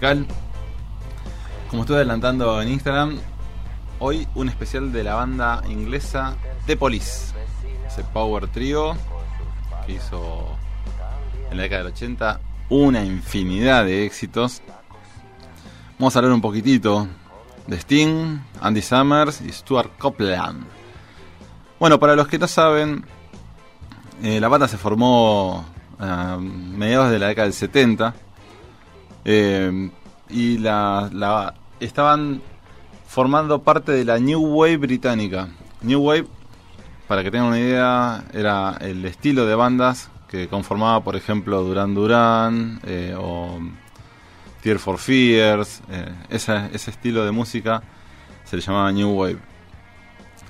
Como estuve adelantando en Instagram, hoy un especial de la banda inglesa The Police, ese power trio que hizo en la década del 80 una infinidad de éxitos. Vamos a hablar un poquitito de Sting, Andy Summers y Stuart Copeland. Bueno, para los que no saben, eh, la banda se formó a mediados de la década del 70 eh, y la, la- estaban formando parte de la New Wave británica. New Wave, para que tengan una idea, era el estilo de bandas que conformaba, por ejemplo, Duran Duran eh, o Tear for Fears. eh, esa- ese estilo de música se le llamaba New Wave.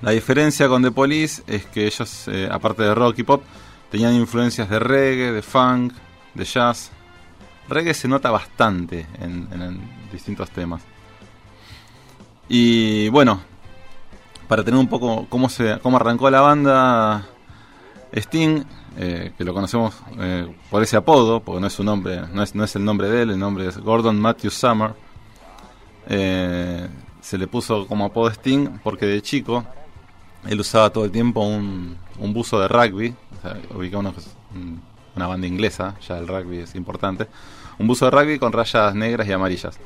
La diferencia con The Police es que ellos, aparte de rock y pop, tenían influencias de reggae, de funk, de jazz. Reggae se nota bastante en, distintos temas. Y bueno, para tener un poco cómo, se, cómo arrancó la banda, Sting, eh, que lo conocemos eh, por ese apodo, porque no es su nombre, no es, no es el nombre de él, el nombre es Gordon Matthew Summer. Eh, se le puso como apodo Sting porque de chico él usaba todo el tiempo un, un buzo de rugby, o sea, ubicaba una, un- una banda inglesa, ya el rugby es importante, un buzo de rugby con rayas negras y amarillas.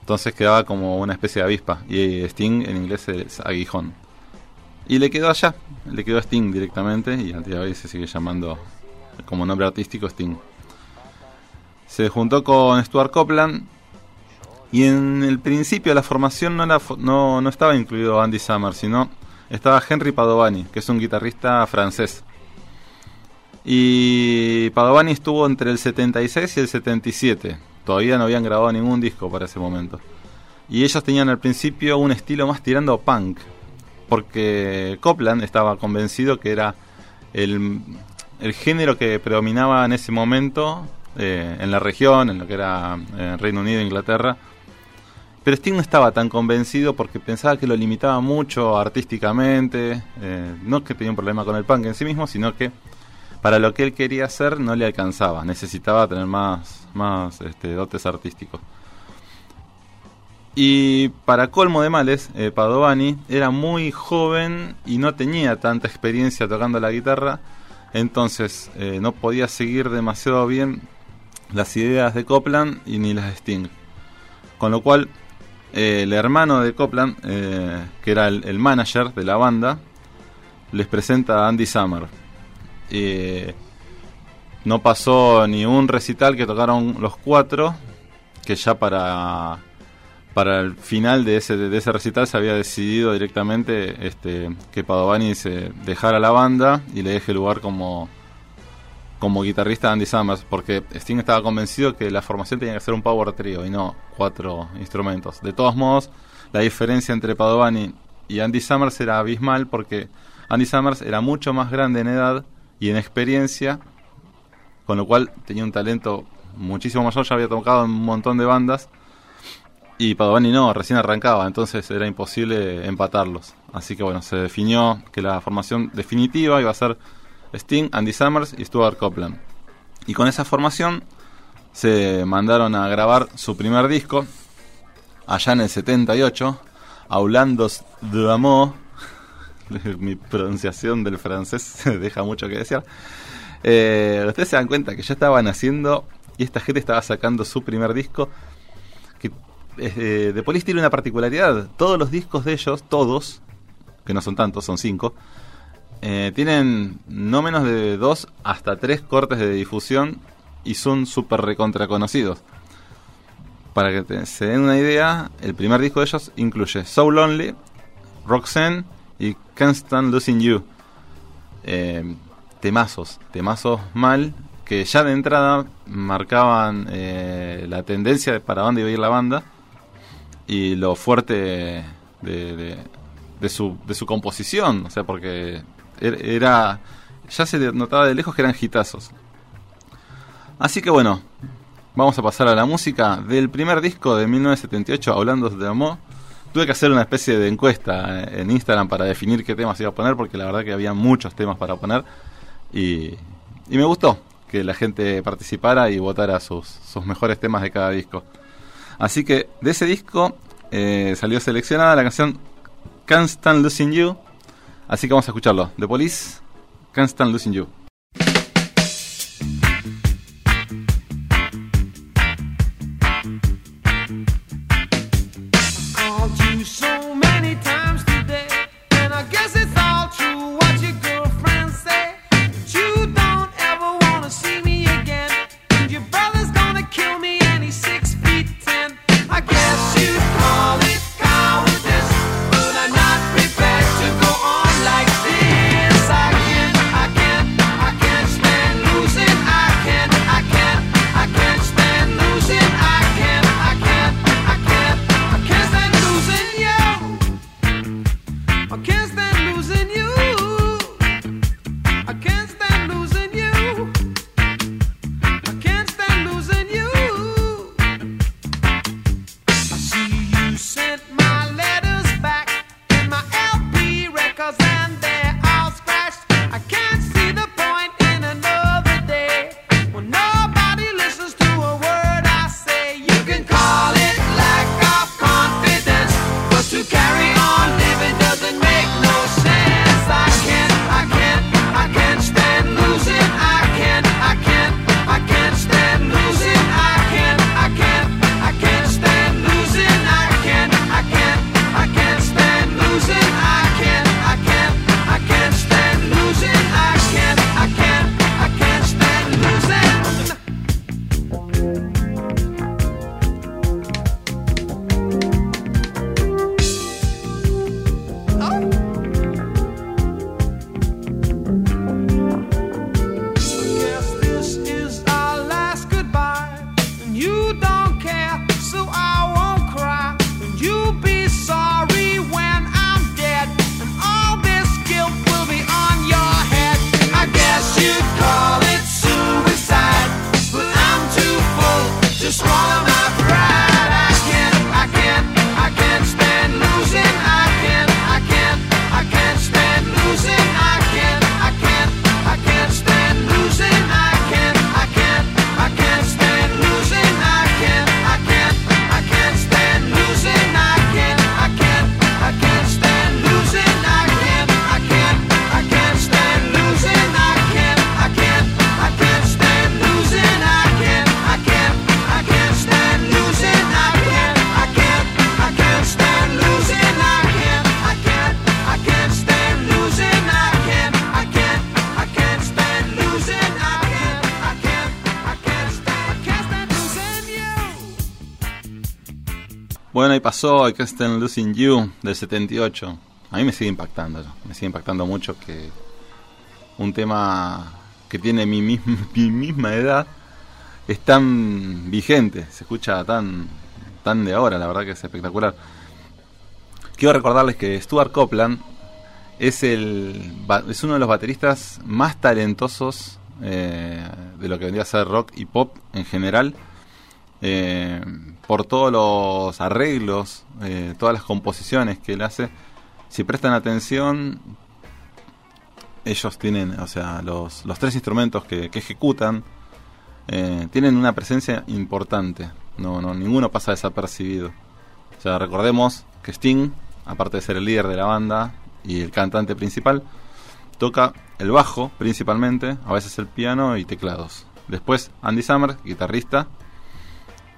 Entonces quedaba como una especie de avispa, y Sting en inglés es aguijón. Y le quedó allá, le quedó Sting directamente, y al día de hoy se sigue llamando como nombre artístico Sting. Se juntó con Stuart Copeland, y en el principio de la formación no, no, no estaba incluido Andy Summers, sino estaba Henry Padovani, que es un guitarrista francés. Y Padovani estuvo entre el 76 y el 77. Todavía no habían grabado ningún disco para ese momento. Y ellos tenían al principio un estilo más tirando punk. Porque Copland estaba convencido que era el, el género que predominaba en ese momento eh, en la región, en lo que era eh, Reino Unido Inglaterra. Pero Sting no estaba tan convencido porque pensaba que lo limitaba mucho artísticamente. eh, no que tenía un problema con el punk en sí mismo, sino que para lo que él quería hacer no le alcanzaba. Necesitaba tener más, más este, dotes artísticos. Y para colmo de males, eh, Padovani era muy joven y no tenía tanta experiencia tocando la guitarra. Entonces eh, no podía seguir demasiado bien las ideas de Copland y ni las de Sting. Con lo cual, eh, el hermano de Copland, que era el, el manager de la banda, les presenta a Andy Summer. No pasó ni un recital que tocaron los cuatro, que ya para, para el final de ese, de ese recital se había decidido directamente este, que Padovani se dejara la banda y le deje lugar como, como guitarrista Andy Summers, porque Sting estaba convencido que la formación tenía que ser un power trio y no cuatro instrumentos. De todos modos, la diferencia entre Padovani y Andy Summers era abismal porque Andy Summers era mucho más grande en edad y en experiencia, con lo cual tenía un talento muchísimo mayor, ya había tocado en un montón de bandas. Y Padovani no, recién arrancaba, entonces era imposible empatarlos. Así que bueno, se definió que la formación definitiva iba a ser Sting, Andy Summers y Stuart Copeland. Y con esa formación se mandaron a grabar su primer disco, allá en el 78, Aulandos de Amour. Mi pronunciación del francés deja mucho que desear. Eh, ustedes se dan cuenta que ya estaban haciendo y esta gente estaba sacando su primer disco. Que eh, The Police tiene una particularidad: todos los discos de ellos, todos, que no son tantos, son cinco, eh, tienen no menos de dos hasta tres cortes de difusión y son súper recontra conocidos. Para que te- se den una idea, el primer disco de ellos incluye So Lonely, Roxanne y Can't Stand Losing You. Eh, temazos, temazos mal, que ya de entrada marcaban eh, la tendencia de para dónde iba ir la banda y lo fuerte de, de- de, su, de su composición, o sea, porque er, era ya se notaba de lejos que eran hitazos. Así que bueno, vamos a pasar a la música del primer disco de 1978, Hablando de Amor. Tuve que hacer una especie de encuesta en Instagram para definir qué temas iba a poner, porque la verdad que había muchos temas para poner. Y, me gustó que la gente participara y votara sus, sus mejores temas de cada disco. Así que de ese disco eh, salió seleccionada la canción Can't Stand Losing You. Así que vamos a escucharlo. The Police, Can't Stand Losing You. Pasó I Can't Stand Losing You del 78. A mí me sigue impactando, me sigue impactando mucho que un tema que tiene mi misma, mi misma edad es tan vigente, se escucha tan, tan de ahora, la verdad que es espectacular. Quiero recordarles que Stuart Copeland es, el, es uno de los bateristas más talentosos eh, de lo que vendría a ser rock y pop en general. Eh, por todos los arreglos, eh, todas las composiciones que él hace, si prestan atención, ellos tienen, o sea, los, los tres instrumentos que, ejecutan, eh, tienen una presencia importante. No, no, ninguno pasa desapercibido. O sea, recordemos que Sting, aparte de ser el líder de la banda y el cantante principal, toca el bajo principalmente, a veces el piano y teclados. Después Andy Summers, guitarrista,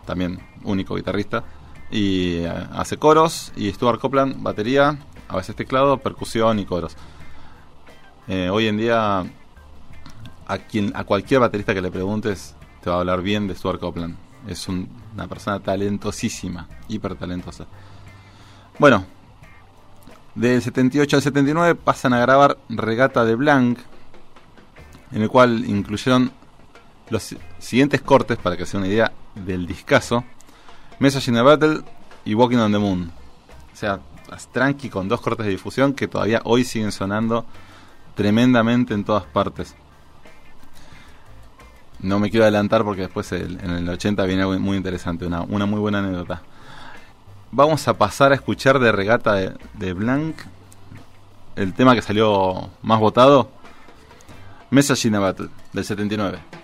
también único guitarrista, y eh, hace coros, y Stuart Copeland, batería, a veces teclado, percusión y coros. Eh, hoy en día, a, quien, a cualquier baterista que le preguntes, te va a hablar bien de Stuart Copeland. Es una persona talentosísima, hiper talentosa. Bueno, del 78 al 79 pasan a grabar Regata de Blanc, en el cual incluyeron los siguientes cortes, para que se una idea del discazo, Message in a Battle y Walking on the Moon. O sea, tranqui con dos cortes de difusión que todavía hoy siguen sonando tremendamente en todas partes. No me quiero adelantar porque después en el 80 viene algo muy interesante, una, muy buena anécdota. Vamos a pasar a escuchar de regata de, de Blanc el tema que salió más votado, Message in a Battle, del 79.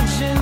watching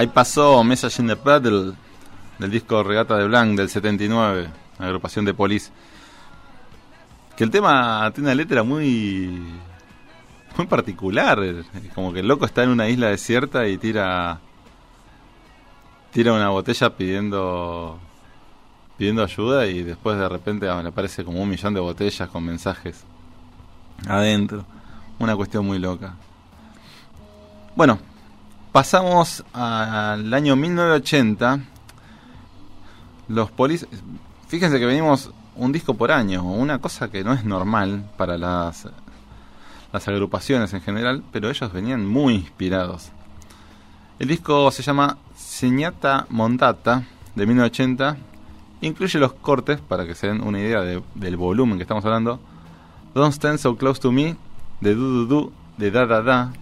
Ahí pasó Message in the Paddle del disco Regata de Blanc del 79, agrupación de Police. Que el tema tiene una letra muy muy particular, como que el loco está en una isla desierta y tira tira una botella pidiendo pidiendo ayuda y después de repente le aparece como un millón de botellas con mensajes adentro. Una cuestión muy loca. Bueno, pasamos al año 1980. Los polis... Fíjense que venimos un disco por año, una cosa que no es normal para las, agrupaciones en general, pero ellos venían muy inspirados. El disco se llama Señata Montata de 1980 Incluye los cortes, para que se den una idea del volumen que estamos hablando. Don't Stand So Close to Me, de Du Du Du, de Da Da Da.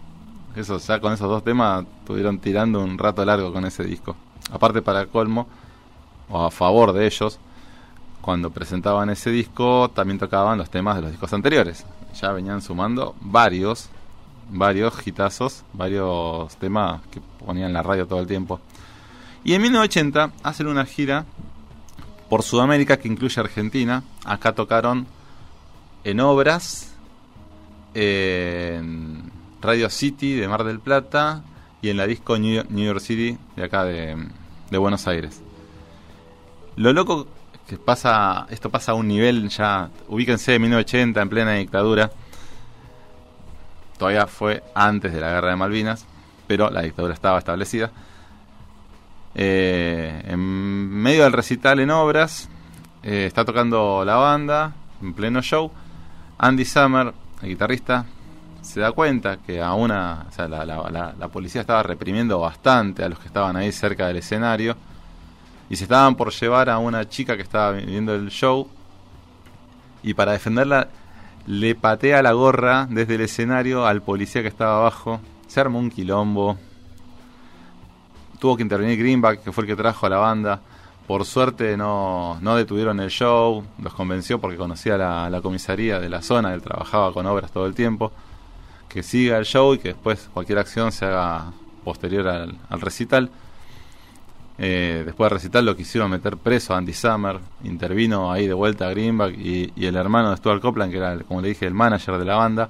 Eso, ya con esos dos temas estuvieron tirando un rato largo con ese disco. Aparte, para colmo, o a favor de ellos, cuando presentaban ese disco, también tocaban los temas de los discos anteriores. Ya venían sumando varios, varios hitazos, varios temas que ponían en la radio todo el tiempo. Y en 1980 hacen una gira por Sudamérica, que incluye Argentina. Acá tocaron en Obras, en Radio City de Mar del Plata y en la disco New York City de acá de, Buenos Aires. Lo loco que pasa, esto pasa a un nivel ya, ubíquense, de 1980 en plena dictadura. Todavía fue antes de la guerra de Malvinas, pero la dictadura estaba establecida. Eh, en medio del recital en obras, eh, está tocando la banda en pleno show. Andy Summer, el guitarrista, se da cuenta que a una, la, policía estaba reprimiendo bastante a los que estaban ahí cerca del escenario y se estaban por llevar a una chica que estaba viendo el show y para defenderla le patea la gorra desde el escenario al policía que estaba abajo. Se armó un quilombo, tuvo que intervenir Greenback, que fue el que trajo a la banda. Por suerte no, no detuvieron el show, los convenció porque conocía la, la comisaría de la zona, él trabajaba con obras todo el tiempo, que siga el show y que después cualquier acción se haga posterior al, recital. Eh, después del recital lo quisieron meter preso a Andy Summer, intervino ahí de vuelta a Greenback y, el hermano de Stuart Copeland, que era, como le dije, el manager de la banda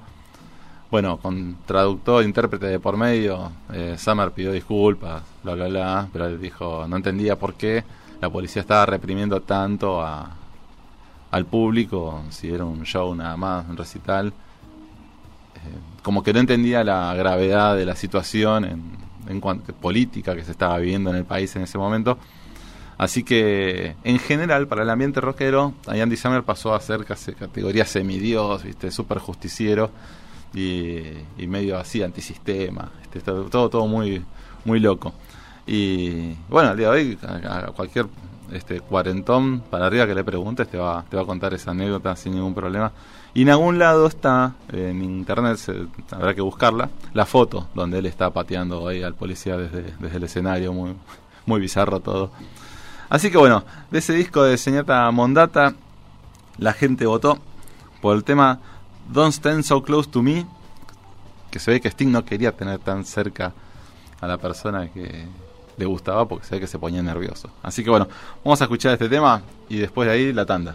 bueno, con traductor, intérprete de por medio, eh, Summer pidió disculpas, bla, bla, bla, pero él dijo, no entendía por qué la policía estaba reprimiendo tanto a, al público, si era un show nada más, un recital. Eh, como que no entendía la gravedad de la situación en, en cuanto política que se estaba viviendo en el país en ese momento. Así que, en general, para el ambiente rockero, Andy Summer pasó a ser casi categoría semidios, ¿viste? super justiciero y, medio así antisistema, este, todo, todo muy, muy loco. Y bueno, al día de hoy, a, cualquier este cuarentón para arriba que le preguntes te va, te va a contar esa anécdota sin ningún problema. Y en algún lado está, en internet habrá que buscarla, la foto donde él está pateando ahí al policía desde, desde el escenario, muy, muy bizarro todo. Así que bueno, de ese disco de Señata Mondata, la gente votó por el tema Don't Stand So Close to Me, que se ve que Sting no quería tener tan cerca a la persona que le gustaba porque se ve que se ponía nervioso. Así que bueno, vamos a escuchar este tema y después de ahí la tanda.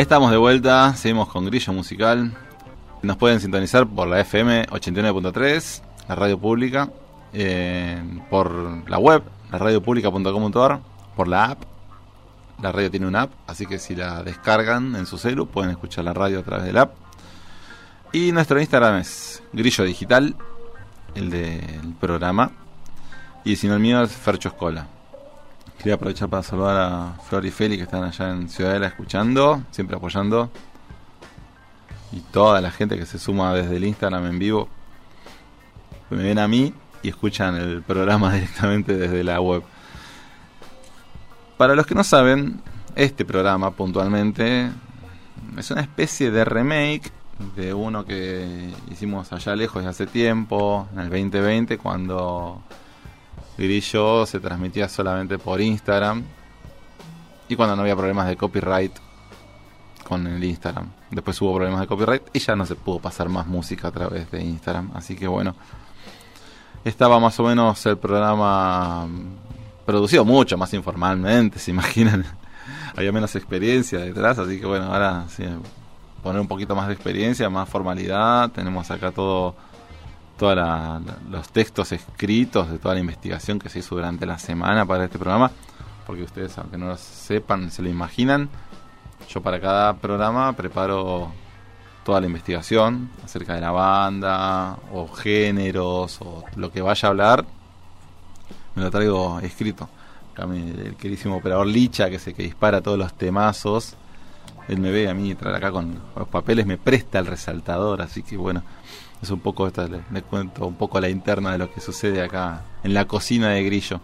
Ahí estamos de vuelta, seguimos con Grillo Musical. Nos pueden sintonizar por la FM 89.3, la radio pública, eh, por la web, la radiopublica.com.ar, por la app. La radio tiene una app, así que si la descargan en su celu pueden escuchar la radio a través de la app. Y nuestro Instagram es Grillo Digital, el del programa. Y si no el mío es Fercho Escola. Quería aprovechar para saludar a Flor y Feli que están allá en Ciudadela escuchando, siempre apoyando. Y toda la gente que se suma desde el Instagram en vivo. Me ven a mí y escuchan el programa directamente desde la web. Para los que no saben, este programa puntualmente es una especie de remake de uno que hicimos allá lejos de hace tiempo, en el 2020, cuando Grillo se transmitía solamente por Instagram y cuando no había problemas de copyright con el Instagram. Después hubo problemas de copyright y ya no se pudo pasar más música a través de Instagram. Así que bueno, estaba más o menos el programa producido mucho más informalmente, se imaginan. Había menos experiencia detrás, así que bueno, ahora sí, poner un poquito más de experiencia, más formalidad. Tenemos acá todo todos los textos escritos de toda la investigación que se hizo durante la semana para este programa, porque ustedes, aunque no lo sepan, se lo imaginan, yo para cada programa preparo toda la investigación acerca de la banda, o géneros, o lo que vaya a hablar, me lo traigo escrito. el queridísimo operador Licha, que es que dispara todos los temazos, él me ve a mí traer acá con los papeles, me presta el resaltador, así que bueno, es un poco, esta, le, cuento un poco la interna de lo que sucede acá en la cocina de Grillo.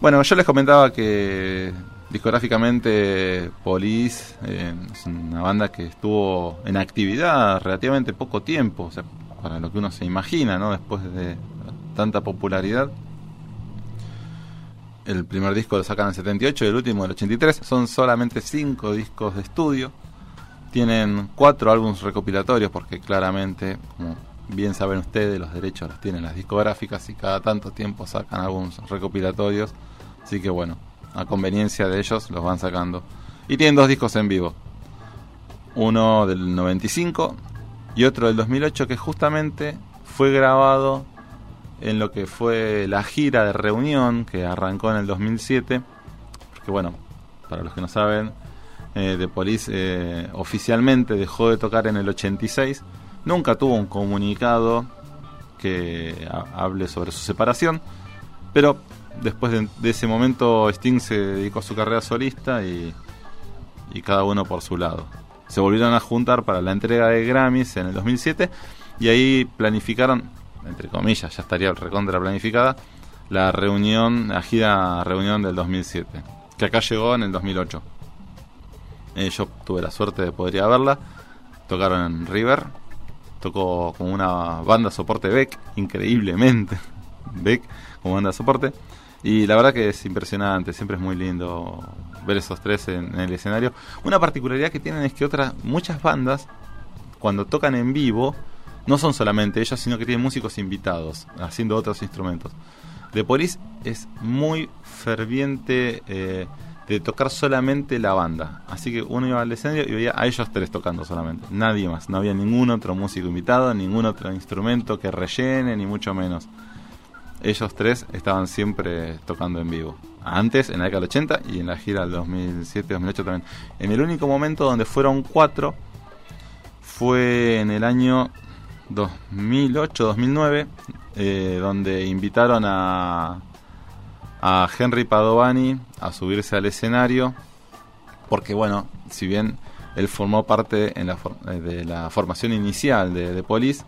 Bueno, yo les comentaba que discográficamente Police eh, es una banda que estuvo en actividad relativamente poco tiempo, o sea, para lo que uno se imagina, ¿no? Después de tanta popularidad. El primer disco lo sacan en el 78 y el último en el 83. Son solamente cinco discos de estudio. Tienen cuatro álbumes recopilatorios porque claramente, como bien saben ustedes, los derechos los tienen las discográficas y cada tanto tiempo sacan álbumes recopilatorios. Así que bueno, a conveniencia de ellos los van sacando. Y tienen dos discos en vivo. Uno del 95 y otro del 2008 que justamente fue grabado en lo que fue la gira de reunión que arrancó en el 2007. Porque bueno, para los que no saben, eh, de Police eh, oficialmente dejó de tocar en el 86. Nunca tuvo un comunicado que hable sobre su separación, pero después de, ese momento Sting se dedicó a su carrera solista y, y cada uno por su lado. Se volvieron a juntar para la entrega de Grammys en el 2007 y ahí planificaron, entre comillas, ya estaría recontra planificada, la reunión, la gira reunión del 2007, que acá llegó en el 2008. Eh, yo tuve la suerte de poder verla. Tocaron en River. Tocó como una banda soporte Beck, increíblemente. Beck como banda soporte. Y la verdad que es impresionante, siempre es muy lindo ver esos tres en, el escenario. Una particularidad que tienen es que otras, muchas bandas, cuando tocan en vivo, no son solamente ellos, sino que tienen músicos invitados, haciendo otros instrumentos. The Police es muy ferviente eh, de tocar solamente la banda. Así que uno iba al escenario y veía a ellos tres tocando solamente. Nadie más. No había ningún otro músico invitado, ningún otro instrumento que rellene, ni mucho menos. Ellos tres estaban siempre tocando en vivo. Antes, en la década del 80 y en la gira del 2007-2008 también. En el único momento donde fueron cuatro fue en el año 2008-2009, eh, donde invitaron a a Henry Padovani a subirse al escenario, porque bueno, si bien él formó parte en la eh, de la formación inicial de, de Police,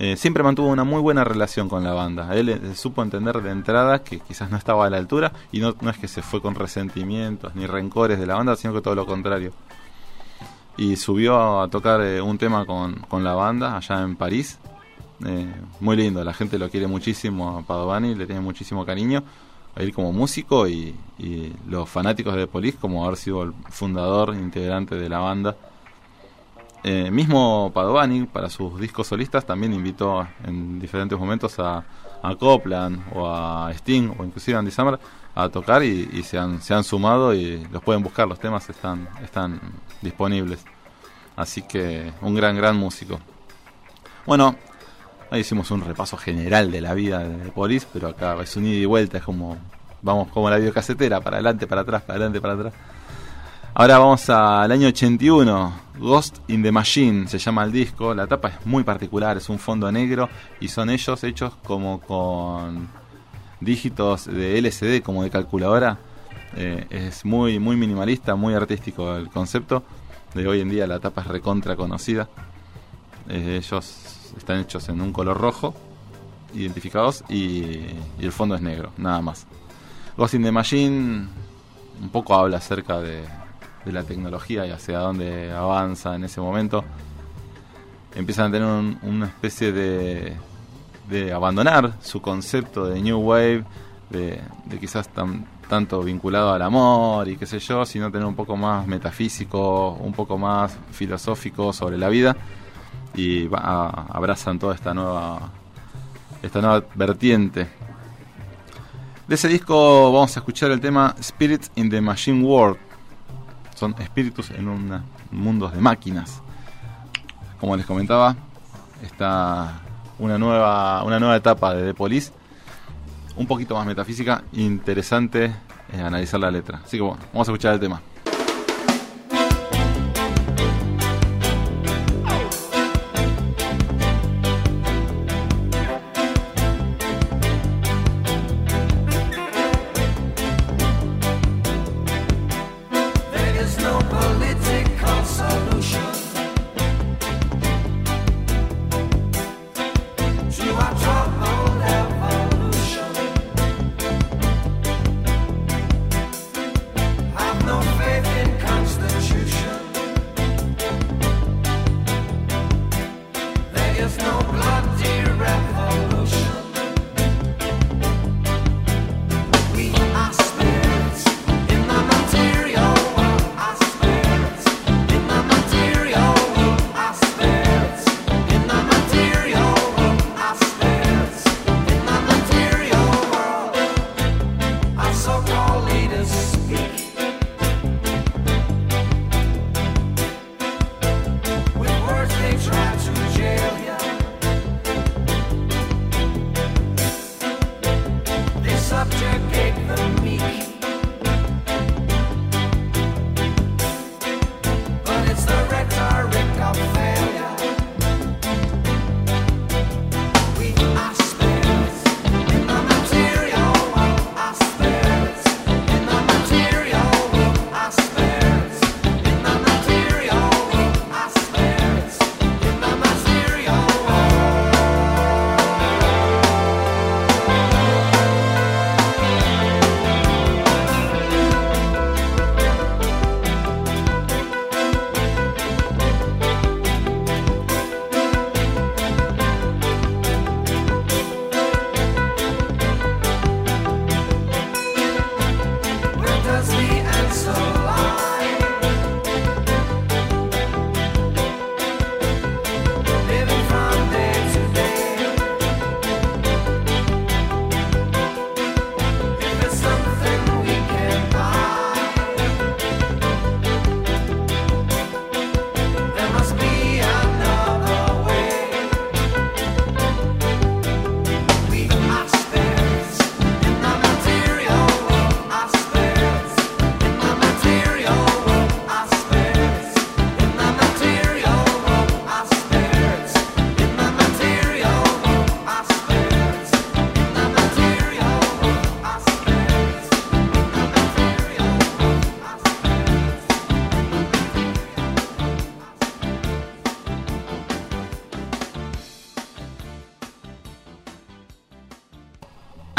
eh, siempre mantuvo una muy buena relación con la banda. Él eh, supo entender de entrada que quizás no estaba a la altura y no, es que se fue con resentimientos ni rencores de la banda, sino que todo lo contrario. Y subió a, tocar un tema con, con, la banda allá en París. muy lindo, la gente lo quiere muchísimo a Padovani, le tiene muchísimo cariño él como músico y, los fanáticos de Police como haber sido el fundador, integrante de la banda. Eh, mismo Padovani, para sus discos solistas, también invitó en diferentes momentos a, a Copland o a Sting o inclusive Andy Summer a tocar y, y se, han, se han sumado y los pueden buscar, los temas están, están disponibles. Así que un gran, gran músico. Bueno, ahí hicimos un repaso general de la vida de Police, pero acá es un ida y vuelta, es como, vamos como la videocasetera, para adelante, para atrás, para adelante, para atrás. Ahora vamos al año 81, Ghost in the Machine se llama el disco, la tapa es muy particular, es un fondo negro y son ellos hechos como con dígitos de LCD, como de calculadora. Eh, es muy, muy minimalista, muy artístico el concepto. De hoy en día la tapa es recontra conocida. Eh, ellos están hechos en un color rojo, identificados, y, y el fondo es negro, nada más. Ghost in the Machine un poco habla acerca de, de la tecnología y hacia dónde avanza en ese momento. Empiezan a tener un- una especie de, de abandonar su concepto de New Wave, de, de quizás tan, tanto vinculado al amor y qué sé yo, sino tener un poco más metafísico, un poco más filosófico sobre la vida y abrazan toda esta nueva esta nueva vertiente. De ese disco vamos a escuchar el tema Spirits in the Machine World. Son espíritus en un mundos de máquinas. Como les comentaba, está una nueva, una nueva etapa de The Police, un poquito más metafísica, interesante eh, analizar la letra. Así que bueno, vamos a escuchar el tema.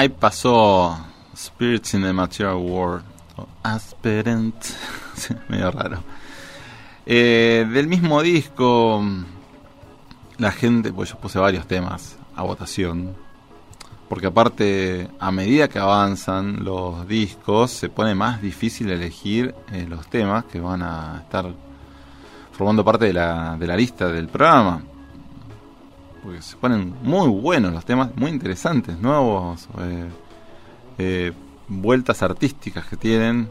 Ahí pasó Spirits in the Material World. o Aspirant. Medio raro. Eh, del mismo disco, la gente, pues yo puse varios temas a votación. Porque aparte, a medida que avanzan los discos, se pone más difícil elegir eh, los temas que van a estar formando parte de la, de la lista del programa. Porque se ponen muy buenos los temas, muy interesantes, nuevos, eh, eh, vueltas artísticas que tienen,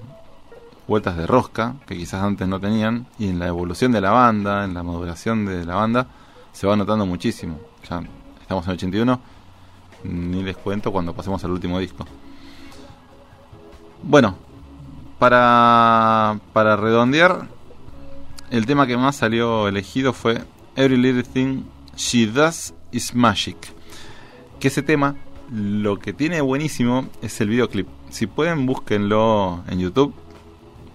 vueltas de rosca, que quizás antes no tenían, y en la evolución de la banda, en la maduración de la banda, se va notando muchísimo. Ya estamos en el 81, ni les cuento cuando pasemos al último disco. Bueno, para, para redondear, el tema que más salió elegido fue Every Little Thing She Does Is Magic. Que ese tema, lo que tiene buenísimo es el videoclip. Si pueden, búsquenlo en YouTube,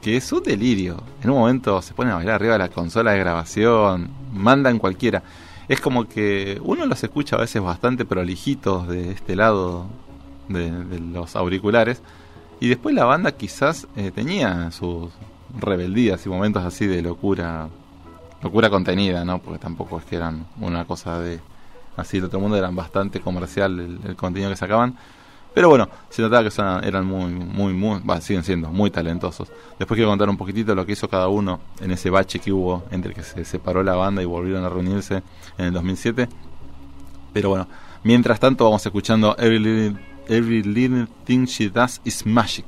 que es un delirio. En un momento se pone a bailar arriba de la consola de grabación, mandan cualquiera. Es como que uno los escucha a veces bastante prolijitos de este lado de, de los auriculares. Y después la banda quizás eh, tenía sus rebeldías y momentos así de locura locura contenida, ¿no? Porque tampoco es que eran una cosa de así el otro mundo eran bastante comercial el, el contenido que sacaban. Pero bueno, se notaba que son- eran muy, muy, muy, bah, siguen siendo muy talentosos. Después quiero contar un poquitito lo que hizo cada uno en ese bache que hubo entre que se separó la banda y volvieron a reunirse en el 2007. Pero bueno, mientras tanto vamos escuchando Every Little, Every Little Thing She Does Is Magic.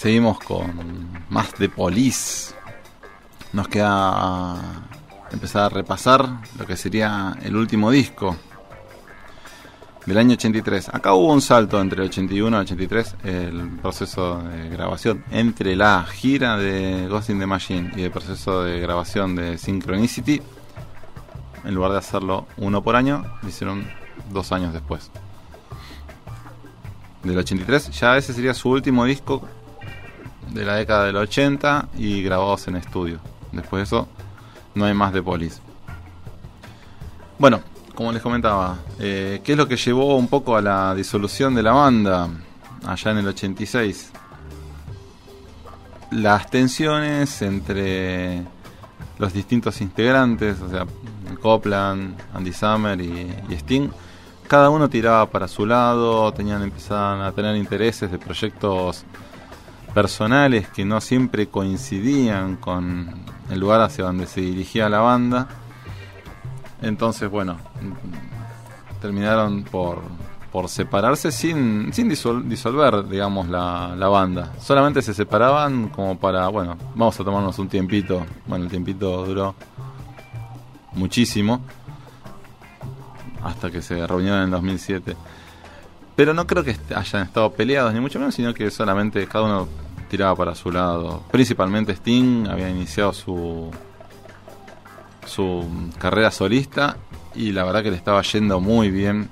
Seguimos con más de Police. Nos queda empezar a repasar lo que sería el último disco del año 83. Acá hubo un salto entre el 81 y el 83, el proceso de grabación entre la gira de Ghost in the Machine y el proceso de grabación de Synchronicity. En lugar de hacerlo uno por año, lo hicieron dos años después. Del 83, ya ese sería su último disco de la década del 80 y grabados en estudio. Después de eso, no hay más de Police. Bueno, como les comentaba, eh, ¿qué es lo que llevó un poco a la disolución de la banda allá en el 86? Las tensiones entre los distintos integrantes, o sea, Copland, Andy Summer y, y Sting, cada uno tiraba para su lado, tenían empezaban a tener intereses de proyectos personales que no siempre coincidían con el lugar hacia donde se dirigía la banda. Entonces, bueno, terminaron por, por separarse sin, sin disolver, digamos, la, la banda. Solamente se separaban como para, bueno, vamos a tomarnos un tiempito. Bueno, el tiempito duró muchísimo hasta que se reunieron en 2007. Pero no creo que hayan estado peleados, ni mucho menos, sino que solamente cada uno tiraba para su lado. Principalmente Sting había iniciado su, su carrera solista y la verdad que le estaba yendo muy bien.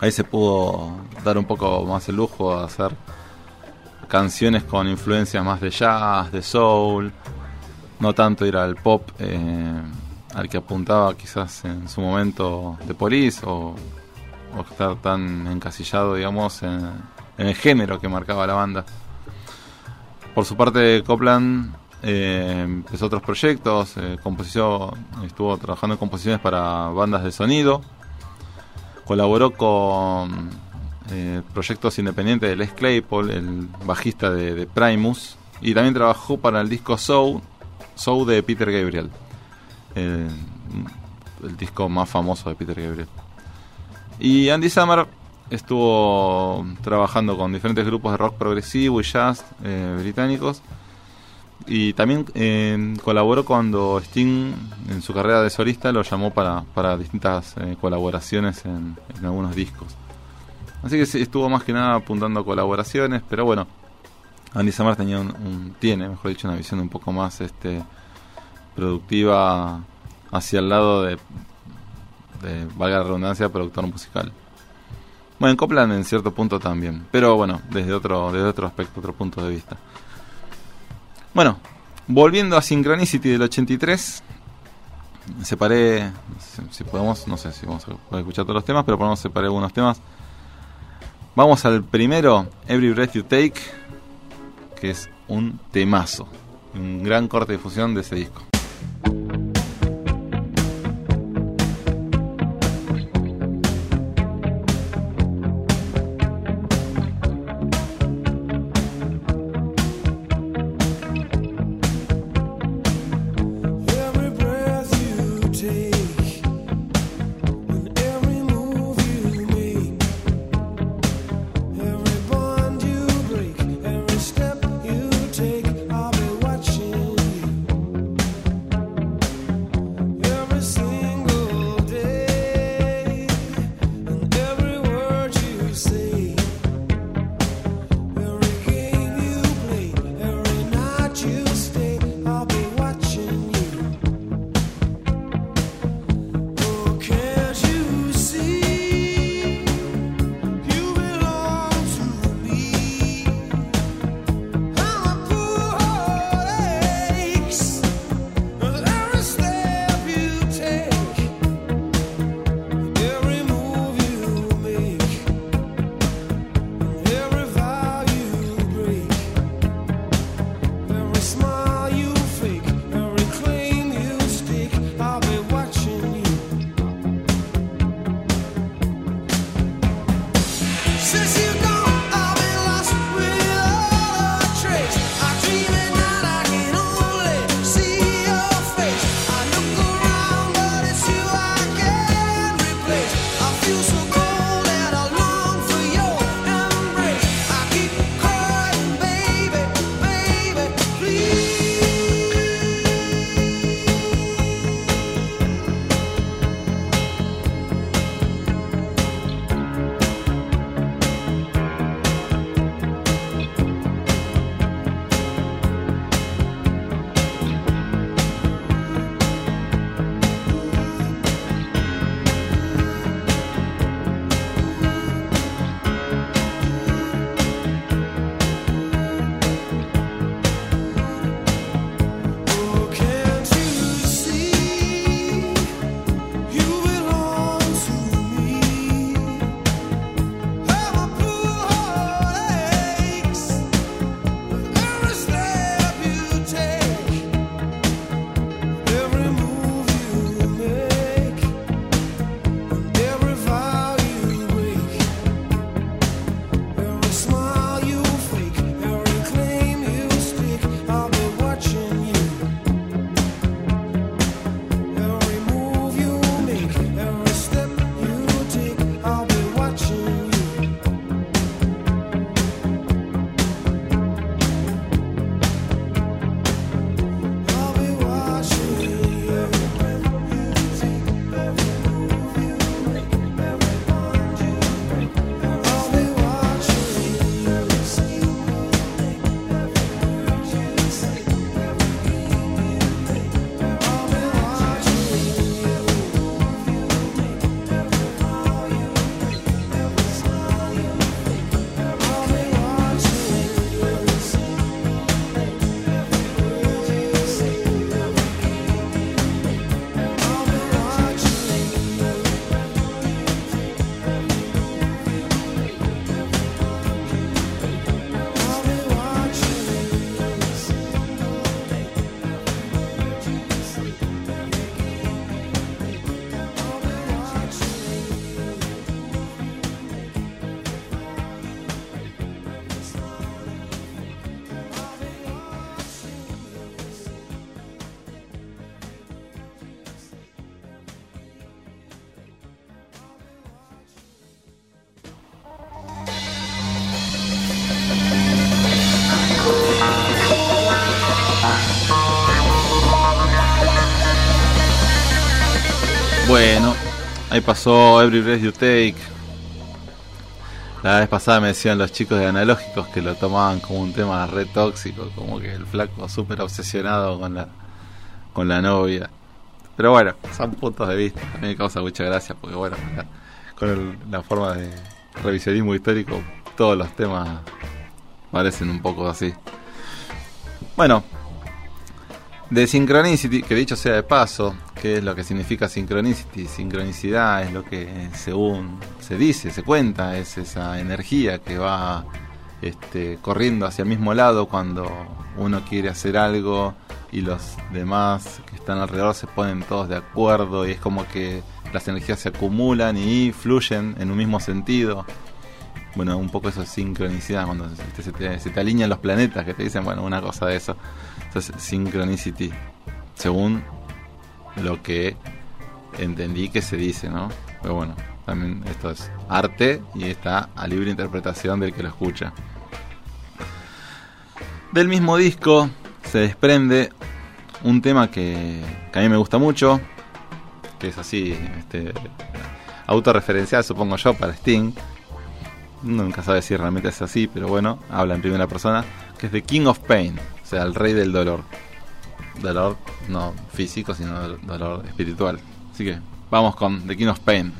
Ahí se pudo dar un poco más el lujo de hacer canciones con influencias más de jazz, de soul, no tanto ir al pop eh, al que apuntaba quizás en su momento de Police o o estar tan encasillado, digamos, en, el género que marcaba la banda. Por su parte, Copland eh, empezó otros proyectos, eh, estuvo trabajando en composiciones para bandas de sonido, colaboró con eh, proyectos independientes de Les Claypool, el bajista de, Primus, y también trabajó para el disco Soul, Soul de Peter Gabriel, el disco más famoso de Peter Gabriel. Y Andy Summer estuvo trabajando con diferentes grupos de rock progresivo y jazz eh, británicos. Y también eh, colaboró cuando Sting, en su carrera de solista, lo llamó para, para distintas eh, colaboraciones en, algunos discos. Así que estuvo más que nada apuntando a colaboraciones, pero bueno, Andy Summer tenía un, tiene, mejor dicho, una visión un poco más este productiva hacia el lado de valga la redundancia, productor musical. Bueno, en Copland en cierto punto también, pero bueno, desde otro, desde otro aspecto, otro punto de vista. Bueno, volviendo a Synchronicity del 83, separé, si, podemos, no sé si vamos a escuchar todos los temas, pero podemos separar algunos temas. Vamos al primero, Every Breath You Take, que es un temazo, un gran corte de difusión de ese disco. Pasó Every Breath You Take. La vez pasada me decían los chicos de analógicos que lo tomaban como un tema re tóxico, como que el flaco súper obsesionado con la, con la novia. Pero bueno, son puntos de vista. A mí me causa mucha gracia porque bueno, con la forma de revisionismo histórico, todos los temas parecen un poco así. Bueno, de Synchronicity, que dicho sea de paso, ¿qué es lo que significa Synchronicity? Sincronicidad es lo que según se dice, se cuenta, es esa energía que va este, corriendo hacia el mismo lado cuando uno quiere hacer algo y los demás que están alrededor se ponen todos de acuerdo y es como que las energías se acumulan y fluyen en un mismo sentido. Bueno, un poco eso es sincronicidad, cuando se te, se te alinean los planetas, que te dicen, bueno, una cosa de eso. Entonces, synchronicity, según lo que entendí que se dice, ¿no? Pero bueno, también esto es arte y está a libre interpretación del que lo escucha. Del mismo disco se desprende un tema que, a mí me gusta mucho, que es así, este, autorreferencial supongo yo para Sting. Nunca sabe si realmente es así, pero bueno, habla en primera persona, que es The King of Pain, o sea, el rey del dolor. Dolor no físico, sino dol- dolor espiritual. Así que vamos con The King of Pain.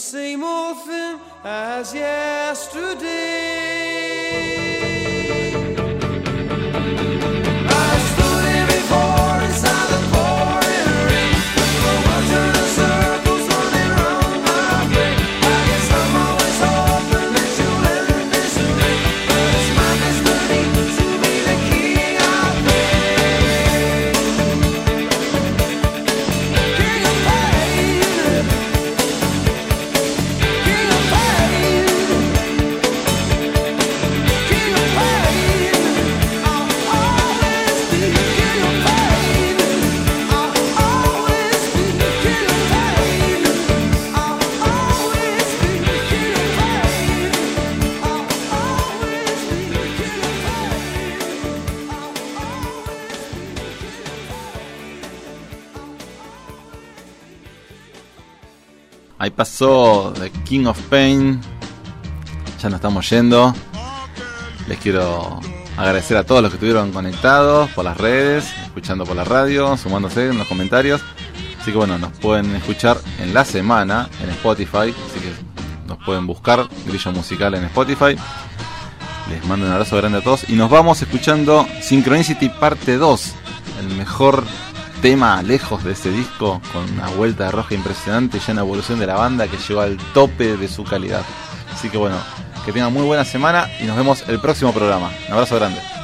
Same old thing as yesterday. Pasó The King of Pain. Ya nos estamos yendo. Les quiero agradecer a todos los que estuvieron conectados por las redes, escuchando por la radio, sumándose en los comentarios. Así que bueno, nos pueden escuchar en la semana en Spotify. Así que nos pueden buscar Grillo Musical en Spotify. Les mando un abrazo grande a todos. Y nos vamos escuchando Synchronicity parte 2. El mejor tema lejos de ese disco. Con una vuelta de roja impresionante. Ya una evolución de la banda que llegó al tope de su calidad. Así que bueno, que tengan muy buena semana. Y nos vemos el próximo programa. Un abrazo grande.